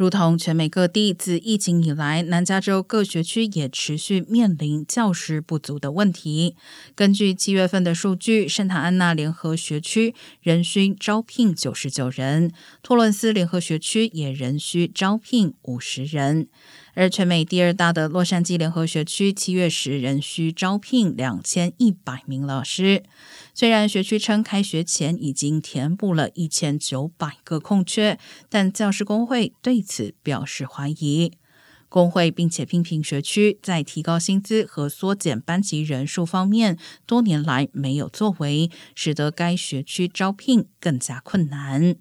如同全美各地自疫情以来，南加州各学区也持续面临教师不足的问题。根据七月份的数据，圣塔安娜联合学区仍需招聘九十九人，托伦斯联合学区也仍需招聘五十人。而全美第二大的洛杉矶联合学区，七月时仍需招聘两千一百名老师。虽然学区称开学前已经填补了一千九百个空缺，但教师工会对此表示怀疑。工会并且批评学区在提高薪资和缩减班级人数方面多年来没有作为，使得该学区招聘更加困难。